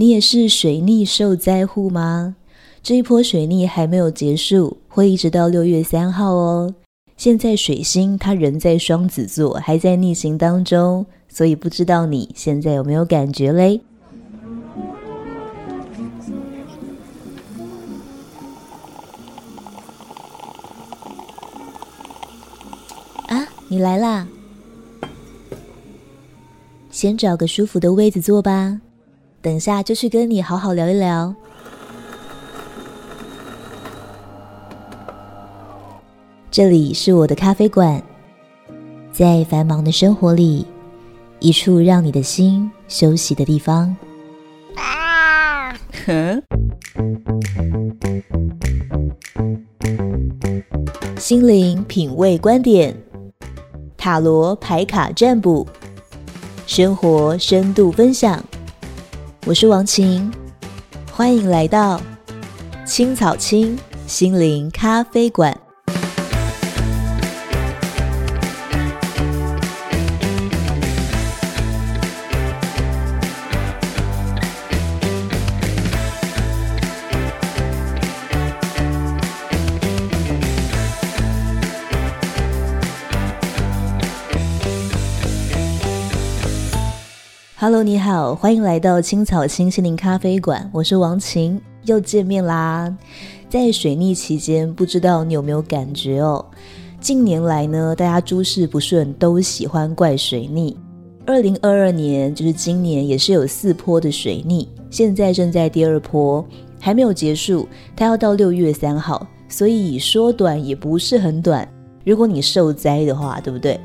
你也是水逆受灾户吗？这一波水逆还没有结束，会一直到六月三号哦。现在水星它仍在双子座，还在逆行当中，所以不知道你现在有没有感觉嘞？啊，你来啦！先找个舒服的位子坐吧，等下就去跟你好好聊一聊。这里是我的咖啡馆，在繁忙的生活里，一处让你的心休息的地方。啊！哼！心灵品味观点，塔罗牌卡占卜，生活深度分享。我是王晴，欢迎来到青草青心灵咖啡馆。Hello，你好，欢迎来到青草青心灵咖啡馆，我是王晴，又见面啦。在水逆期间，不知道你有没有感觉哦？近年来呢，大家诸事不顺，都喜欢怪水逆。二零二二年，就是今年，也是有四波的水逆，现在正在第二波，还没有结束，它要到六月三号，所以说短也不是很短。如果你受灾的话，对不对？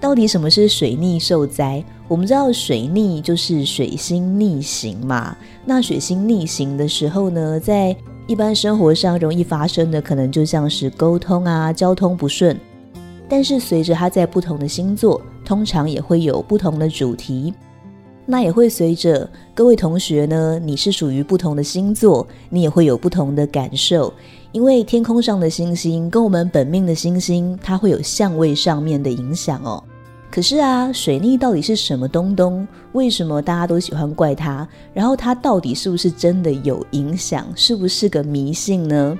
到底什么是水逆受灾？我们知道水逆就是水星逆行嘛。那水星逆行的时候呢，在一般生活上容易发生的，可能就像是沟通啊、交通不顺。但是随着它在不同的星座，通常也会有不同的主题。那也会随着各位同学呢，你是属于不同的星座，你也会有不同的感受。因为天空上的星星跟我们本命的星星，它会有相位上面的影响哦。可是啊，水逆到底是什么东东？为什么大家都喜欢怪它？然后它到底是不是真的有影响？是不是个迷信呢？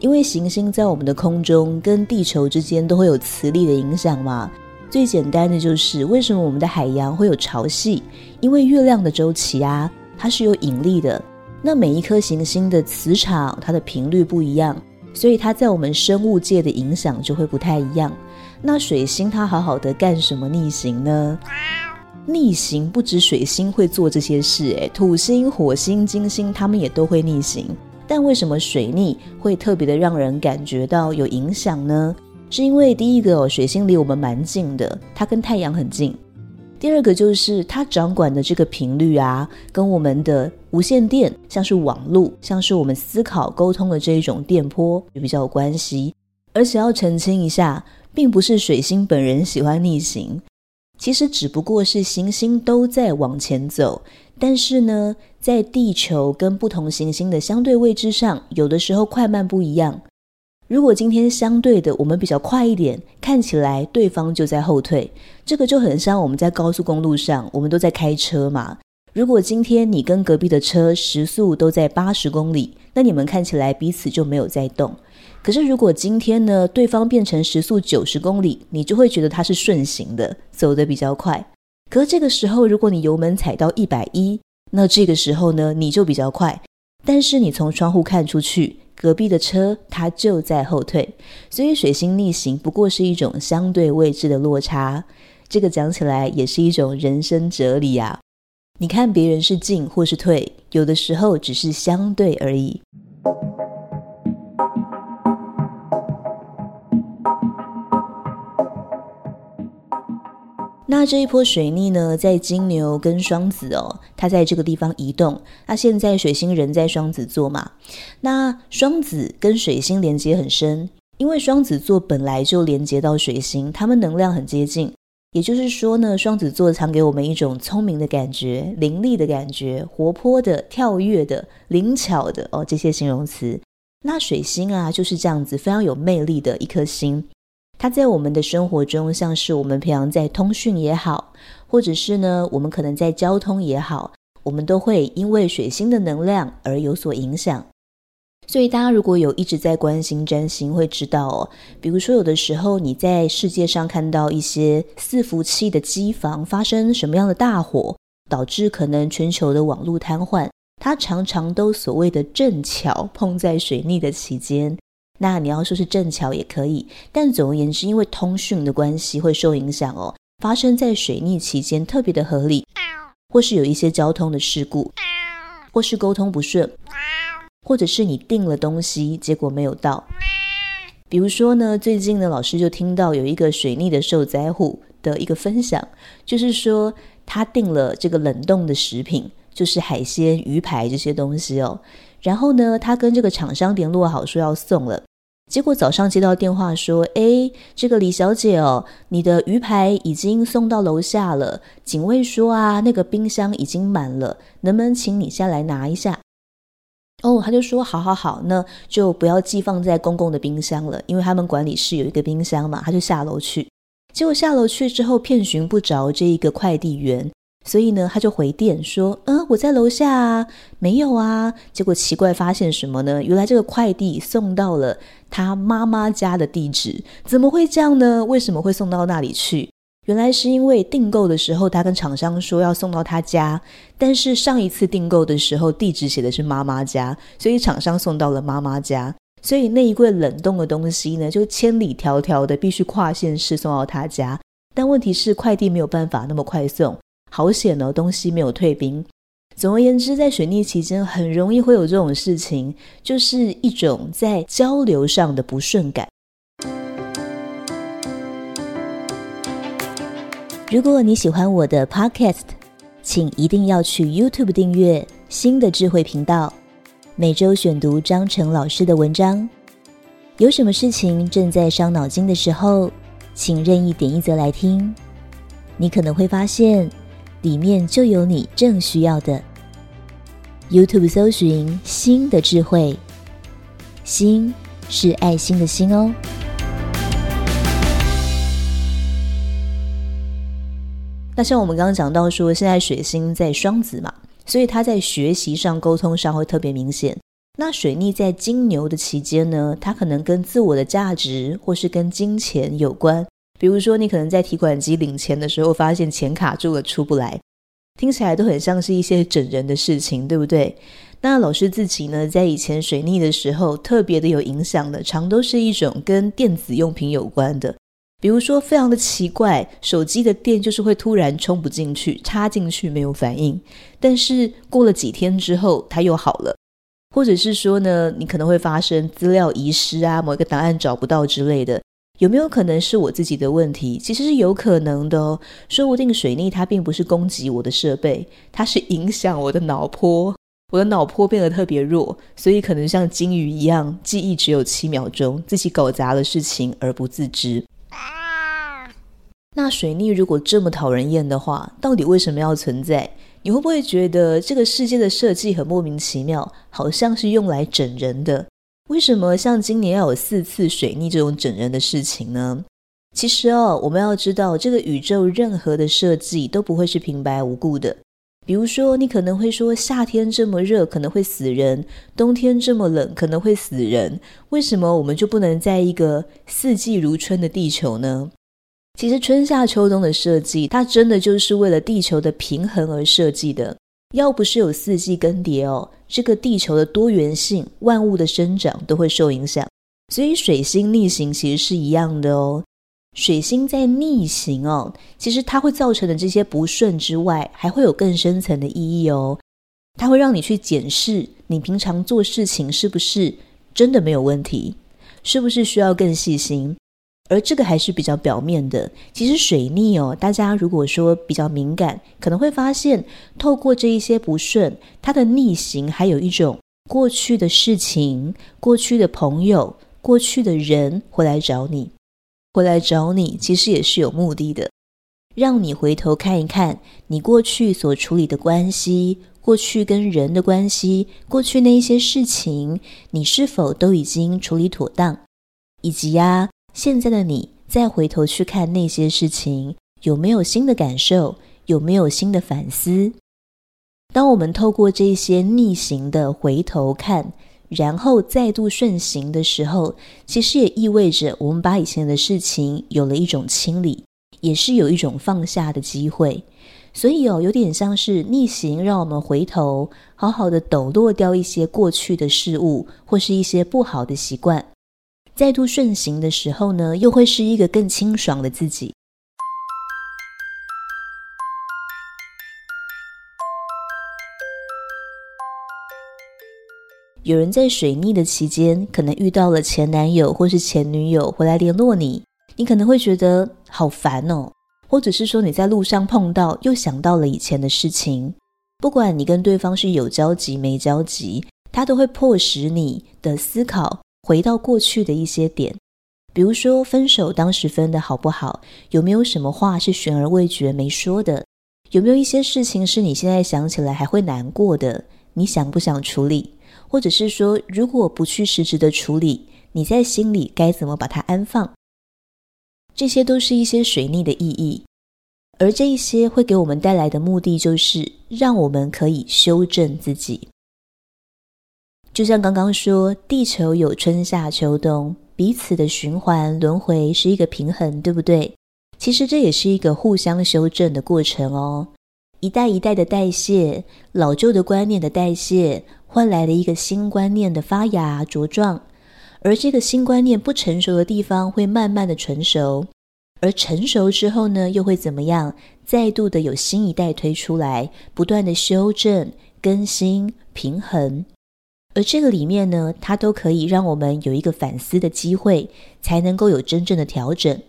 因为行星在我们的空中跟地球之间都会有磁力的影响嘛。最简单的就是为什么我们的海洋会有潮汐？因为月亮的周期啊，它是有引力的。那每一颗行星的磁场，它的频率不一样，所以它在我们生物界的影响就会不太一样。那水星它好好的干什么逆行呢？逆行不止水星会做这些事，诶，土星、火星、金星它们也都会逆行。但为什么水逆会特别的让人感觉到有影响呢？是因为第一个哦，水星离我们蛮近的，它跟太阳很近。第二个就是它掌管的这个频率啊，跟我们的无线电，像是网络，像是我们思考沟通的这一种电波，也比较有关系。而且要澄清一下，并不是水星本人喜欢逆行，其实只不过是行星都在往前走，但是呢，在地球跟不同行星的相对位置上，有的时候快慢不一样。如果今天相对的我们比较快一点，看起来对方就在后退，这个就很像我们在高速公路上，我们都在开车嘛。如果今天你跟隔壁的车时速都在八十公里，那你们看起来彼此就没有在动。可是如果今天呢，对方变成时速九十公里，你就会觉得他是顺行的，走得比较快。可是这个时候，如果你油门踩到一百一，那这个时候呢，你就比较快。但是你从窗户看出去，隔壁的车它就在后退，所以水星逆行不过是一种相对位置的落差。这个讲起来也是一种人生哲理啊。你看别人是进或是退，有的时候只是相对而已。那这一波水逆呢，在金牛跟双子哦，它在这个地方移动。那现在水星人在双子座嘛，那双子跟水星连接很深，因为双子座本来就连接到水星，他们能量很接近，也就是说呢，双子座常给我们一种聪明的感觉、伶俐的感觉、活泼的、跳跃的、灵巧的哦，这些形容词。那水星啊，就是这样子，非常有魅力的一颗星。它在我们的生活中，像是我们平常在通讯也好，或者是呢，我们可能在交通也好，我们都会因为水星的能量而有所影响。所以大家如果有一直在关心占星，会知道哦，比如说有的时候你在世界上看到一些伺服器的机房发生什么样的大火，导致可能全球的网络瘫痪，它常常都所谓的正巧碰在水逆的期间。那你要说是正巧也可以，但总而言之，因为通讯的关系会受影响哦，发生在水逆期间特别的合理，或是有一些交通的事故，或是沟通不顺。或者是你订了东西，结果没有到。比如说呢，最近呢，老师就听到有一个水逆的受灾户的一个分享，就是说他订了这个冷冻的食品，就是海鲜、鱼排这些东西哦。然后呢，他跟这个厂商联络好说要送了，结果早上接到电话说，哎，这个李小姐哦，你的鱼排已经送到楼下了。警卫说啊，那个冰箱已经满了，能不能请你下来拿一下？哦，他就说好好好，那就不要寄放在公共的冰箱了，因为他们管理室有一个冰箱嘛。他就下楼去，结果下楼去之后，遍寻不着这一个快递员，所以呢，他就回电说：“嗯，我在楼下啊，没有啊。”结果奇怪，发现什么呢？原来这个快递送到了他妈妈家的地址，怎么会这样呢？为什么会送到那里去？原来是因为订购的时候，他跟厂商说要送到他家，但是上一次订购的时候地址写的是妈妈家，所以厂商送到了妈妈家，所以那一柜冷冻的东西呢，就千里迢迢的必须跨县市送到他家。但问题是快递没有办法那么快送，好险哦，东西没有退冰。总而言之，在水逆期间很容易会有这种事情，就是一种在交流上的不顺感。如果你喜欢我的 Podcast，请一定要去 YouTube 订阅新的智慧频道，每周选读张成老师的文章。有什么事情正在伤脑筋的时候，请任意点一则来听，你可能会发现里面就有你正需要的。YouTube 搜寻心的智慧，心是爱心的心哦。那像我们刚刚讲到说，现在水星在双子嘛，所以他在学习上、沟通上会特别明显。那水逆在金牛的期间呢，它可能跟自我的价值或是跟金钱有关。比如说，你可能在提款机领钱的时候，发现钱卡住了出不来，听起来都很像是一些整人的事情，对不对？那老师自己呢，在以前水逆的时候，特别的有影响的，常都是一种跟电子用品有关的。比如说，非常的奇怪，手机的电就是会突然充不进去，插进去没有反应，但是过了几天之后，它又好了。或者是说呢，你可能会发生资料遗失啊，某一个档案找不到之类的，有没有可能是我自己的问题？其实是有可能的哦，说不定水逆它并不是攻击我的设备，它是影响我的脑波，我的脑波变得特别弱，所以可能像金鱼一样，记忆只有七秒钟，自己搞砸了事情而不自知。那水逆如果这么讨人厌的话，到底为什么要存在？你会不会觉得这个世界的设计很莫名其妙，好像是用来整人的？为什么像今年要有四次水逆这种整人的事情呢？其实哦，我们要知道，这个宇宙任何的设计都不会是平白无故的。比如说，你可能会说，夏天这么热可能会死人，冬天这么冷可能会死人，为什么我们就不能在一个四季如春的地球呢？其实春夏秋冬的设计，它真的就是为了地球的平衡而设计的。要不是有四季更迭哦，这个地球的多元性、万物的生长都会受影响。所以水星逆行其实是一样的哦。水星在逆行哦，其实它会造成的这些不顺之外，还会有更深层的意义哦。它会让你去检视你平常做事情是不是真的没有问题，是不是需要更细心。而这个还是比较表面的。其实水逆哦，大家如果说比较敏感，可能会发现，透过这一些不顺，它的逆行还有一种过去的事情、过去的朋友、过去的人会来找你，会来找你，其实也是有目的的。让你回头看一看你过去所处理的关系，过去跟人的关系，过去那一些事情，你是否都已经处理妥当？以及呀、现在的你再回头去看那些事情，有没有新的感受？有没有新的反思？当我们透过这些逆行的回头看，然后再度顺行的时候，其实也意味着我们把以前的事情有了一种清理，也是有一种放下的机会。所以哦，有点像是逆行，让我们回头好好的抖落掉一些过去的事物，或是一些不好的习惯。再度顺行的时候呢，又会是一个更清爽的自己。有人在水逆的期间，可能遇到了前男友或是前女友回来联络你，你可能会觉得好烦哦，或者是说你在路上碰到，又想到了以前的事情。不管你跟对方是有交集没交集，他都会迫使你的思考回到过去的一些点，比如说分手当时分的好不好，有没有什么话是悬而未决没说的，有没有一些事情是你现在想起来还会难过的，你想不想处理？或者是说，如果不去实质的处理，你在心里该怎么把它安放？这些都是一些水逆的意义，而这一些会给我们带来的目的，就是让我们可以修正自己。就像刚刚说，地球有春夏秋冬，彼此的循环轮回是一个平衡，对不对？其实这也是一个互相修正的过程哦。一代一代的代谢，老旧的观念的代谢，换来了一个新观念的发芽茁壮。而这个新观念不成熟的地方，会慢慢的成熟。而成熟之后呢，又会怎么样？再度的有新一代推出来，不断的修正、更新、平衡。而这个里面呢，它都可以让我们有一个反思的机会，才能够有真正的调整。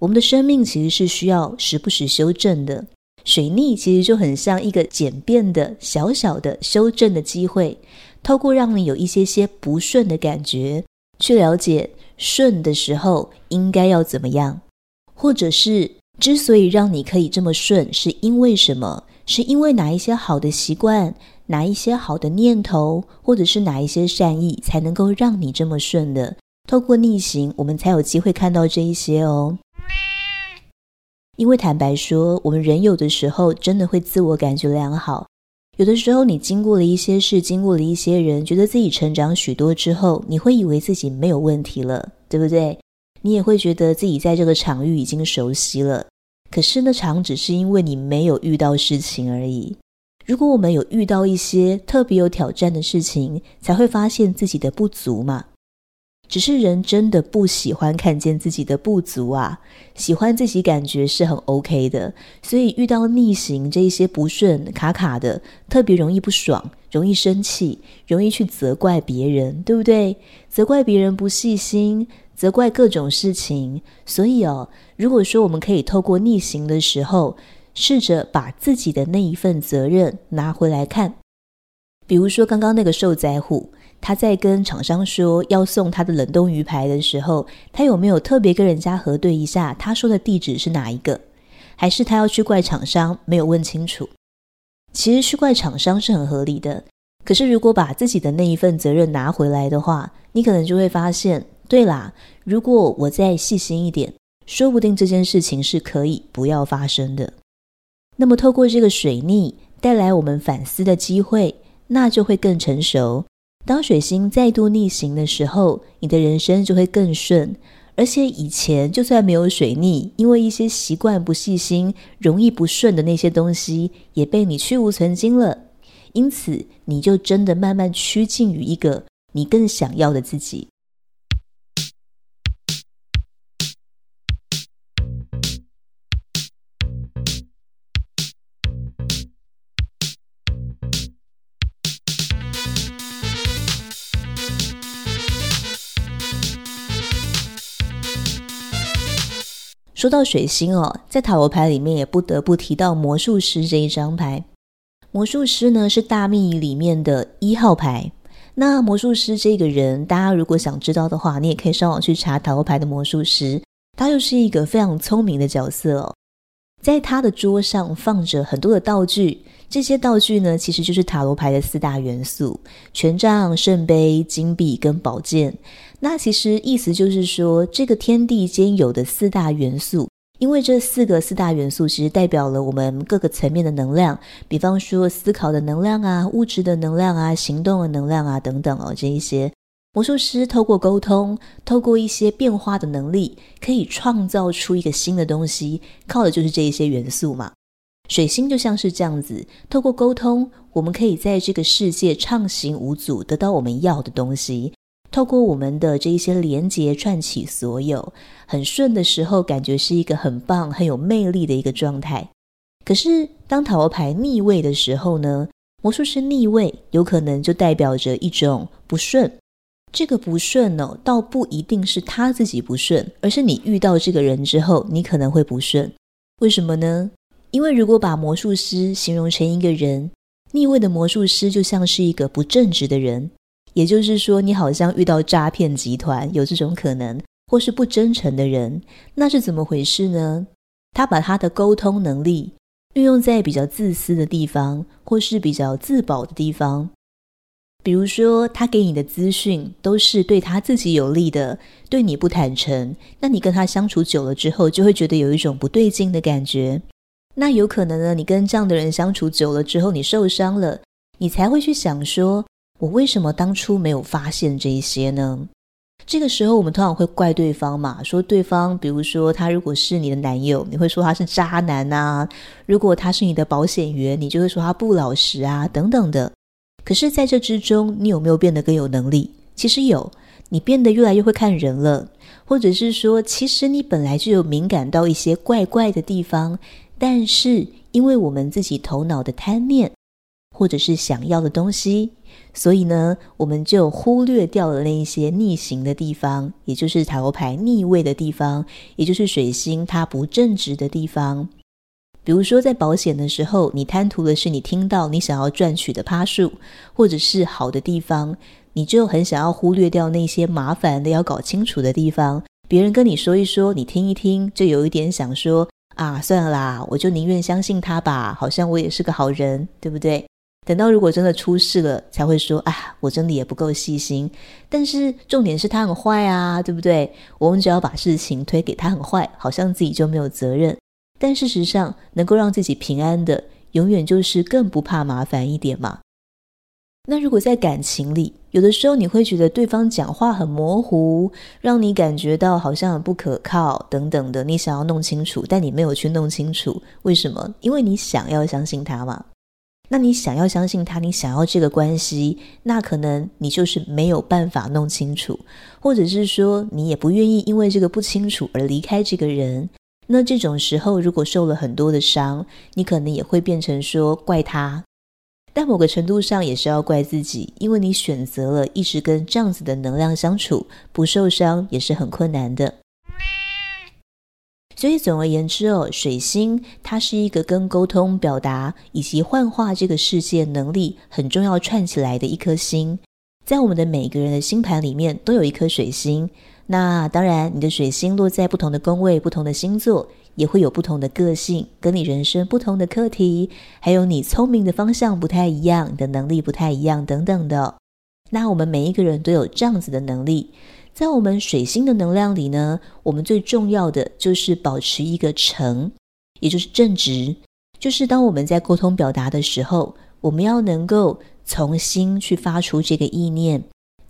我们的生命其实是需要时不时修正的。水逆其实就很像一个简便的小小的修正的机会，透过让你有一些些不顺的感觉，去了解顺的时候应该要怎么样，或者是之所以让你可以这么顺，是因为什么？是因为哪一些好的习惯，哪一些好的念头，或者是哪一些善意，才能够让你这么顺的？透过逆行，我们才有机会看到这一些哦。因为坦白说，我们人有的时候真的会自我感觉良好。有的时候，你经过了一些事，经过了一些人，觉得自己成长许多之后，你会以为自己没有问题了，对不对？你也会觉得自己在这个场域已经熟悉了。可是那场只是因为你没有遇到事情而已。如果我们有遇到一些特别有挑战的事情，才会发现自己的不足嘛。只是人真的不喜欢看见自己的不足啊，喜欢自己感觉是很 OK 的，所以遇到逆行这一些不顺卡卡的，特别容易不爽，容易生气，容易去责怪别人，对不对？责怪别人不细心，责怪各种事情。所以哦，如果说我们可以透过逆行的时候，试着把自己的那一份责任拿回来看，比如说刚刚那个受灾户。他在跟厂商说要送他的冷冻鱼排的时候，他有没有特别跟人家核对一下他说的地址是哪一个？还是他要去怪厂商没有问清楚？其实去怪厂商是很合理的，可是如果把自己的那一份责任拿回来的话，你可能就会发现，对啦，如果我再细心一点，说不定这件事情是可以不要发生的。那么透过这个水逆带来我们反思的机会，那就会更成熟。当水星再度逆行的时候，你的人生就会更顺。而且以前就算没有水逆，因为一些习惯不细心、容易不顺的那些东西，也被你去无存经了。因此，你就真的慢慢趋近于一个你更想要的自己。说到水星哦，在塔罗牌里面也不得不提到魔术师这一张牌。魔术师呢是大秘里面的一号牌。那魔术师这个人，大家如果想知道的话，你也可以上网去查塔罗牌的魔术师。他又是一个非常聪明的角色哦。在他的桌上放着很多的道具，这些道具呢，其实就是塔罗牌的四大元素：权杖、圣杯、金币跟宝剑。那其实意思就是说，这个天地间有的四大元素，因为这四个四大元素其实代表了我们各个层面的能量，比方说思考的能量啊、物质的能量啊、行动的能量啊等等哦，这一些。魔术师透过沟通，透过一些变化的能力，可以创造出一个新的东西，靠的就是这一些元素嘛。水星就像是这样子，透过沟通，我们可以在这个世界畅行无阻，得到我们要的东西。透过我们的这一些连接串起所有，很顺的时候，感觉是一个很棒、很有魅力的一个状态。可是当塔罗牌逆位的时候呢？魔术师逆位有可能就代表着一种不顺。这个不顺呢，倒不一定是他自己不顺，而是你遇到这个人之后，你可能会不顺。为什么呢？因为如果把魔术师形容成一个人，逆位的魔术师就像是一个不正直的人，也就是说，你好像遇到诈骗集团，有这种可能，或是不真诚的人，那是怎么回事呢？他把他的沟通能力运用在比较自私的地方，或是比较自保的地方。比如说，他给你的资讯都是对他自己有利的，对你不坦诚，那你跟他相处久了之后，就会觉得有一种不对劲的感觉。那有可能呢，你跟这样的人相处久了之后，你受伤了，你才会去想说，我为什么当初没有发现这一些呢？这个时候，我们通常会怪对方嘛，说对方，比如说他如果是你的男友，你会说他是渣男啊；如果他是你的保险员，你就会说他不老实啊，等等的。可是，在这之中，你有没有变得更有能力？其实有，你变得越来越会看人了，或者是说，其实你本来就有敏感到一些怪怪的地方，但是因为我们自己头脑的贪念，或者是想要的东西，所以呢，我们就忽略掉了那一些逆行的地方，也就是塔罗牌逆位的地方，也就是水星它不正直的地方。比如说，在保险的时候，你贪图的是你听到你想要赚取的趴数，或者是好的地方，你就很想要忽略掉那些麻烦的要搞清楚的地方。别人跟你说一说，你听一听，就有一点想说啊，算了啦，我就宁愿相信他吧，好像我也是个好人，对不对？等到如果真的出事了，才会说啊，我真的也不够细心。但是重点是他很坏啊，对不对？我们只要把事情推给他很坏，好像自己就没有责任。但事实上，能够让自己平安的，永远就是更不怕麻烦一点嘛。那如果在感情里，有的时候你会觉得对方讲话很模糊，让你感觉到好像很不可靠等等的，你想要弄清楚，但你没有去弄清楚，为什么？因为你想要相信他嘛。那你想要相信他，你想要这个关系，那可能你就是没有办法弄清楚，或者是说你也不愿意因为这个不清楚而离开这个人。那这种时候，如果受了很多的伤，你可能也会变成说怪他，但某个程度上也是要怪自己，因为你选择了一直跟这样子的能量相处，不受伤也是很困难的。所以总而言之哦，水星它是一个跟沟通、表达以及幻化这个世界能力很重要串起来的一颗星，在我们的每个人的星盘里面都有一颗水星。那当然，你的水星落在不同的宫位、不同的星座，也会有不同的个性，跟你人生不同的课题，还有你聪明的方向不太一样，你的能力不太一样等等的。那我们每一个人都有这样子的能力，在我们水星的能量里呢，我们最重要的就是保持一个诚，也就是正直，就是当我们在沟通表达的时候，我们要能够从心去发出这个意念。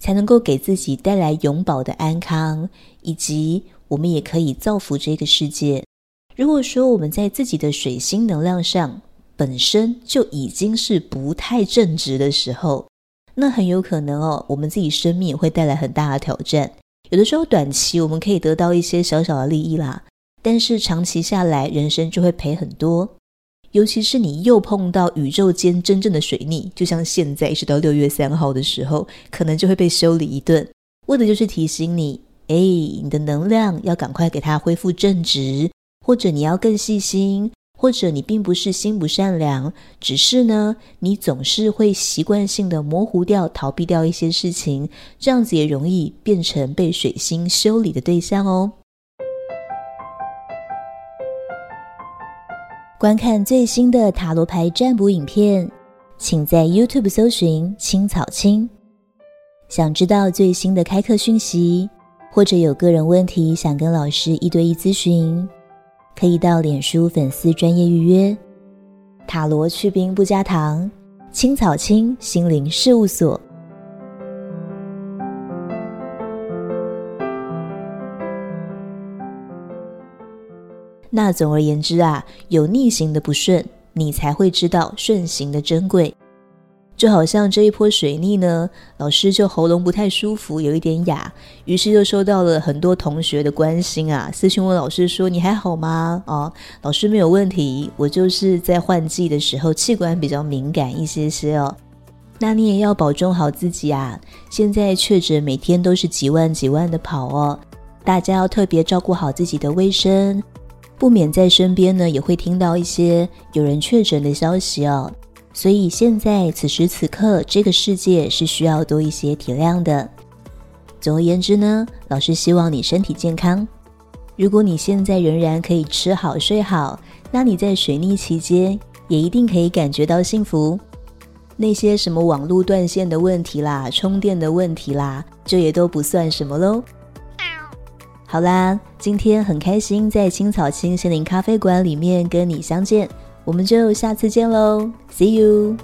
才能够给自己带来永保的安康，以及我们也可以造福这个世界。如果说我们在自己的水星能量上本身就已经是不太正直的时候，那很有可能哦，我们自己生命也会带来很大的挑战。有的时候短期我们可以得到一些小小的利益啦，但是长期下来，人生就会赔很多。尤其是你又碰到宇宙间真正的水逆，就像现在一直到六月三号的时候，可能就会被修理一顿。为的就是提醒你，哎，你的能量要赶快给它恢复正直，或者你要更细心，或者你并不是心不善良，只是呢，你总是会习惯性的模糊掉、逃避掉一些事情，这样子也容易变成被水星修理的对象哦。观看最新的塔罗牌占卜影片，请在 YouTube 搜寻青草青。想知道最新的开课讯息，或者有个人问题想跟老师一对一咨询，可以到脸书粉丝专业预约。塔罗去冰不加糖，青草青心灵事务所。那总而言之啊，有逆行的不顺，你才会知道顺行的珍贵。就好像这一波水逆呢，老师就喉咙不太舒服，有一点哑，于是就收到了很多同学的关心啊，私信问老师说：“你还好吗？”哦，老师没有问题，我就是在换季的时候气管比较敏感一些些哦。那你也要保重好自己啊！现在确诊每天都是几万几万的跑哦，大家要特别照顾好自己的卫生。不免在身边呢，也会听到一些有人确诊的消息哦。所以现在此时此刻，这个世界是需要多一些体谅的。总而言之呢，老师希望你身体健康。如果你现在仍然可以吃好睡好，那你在水逆期间也一定可以感觉到幸福。那些什么网络断线的问题啦、充电的问题啦，这也都不算什么喽。好啦，今天很开心在青草青森林咖啡馆里面跟你相见，我们就下次见喽，See you。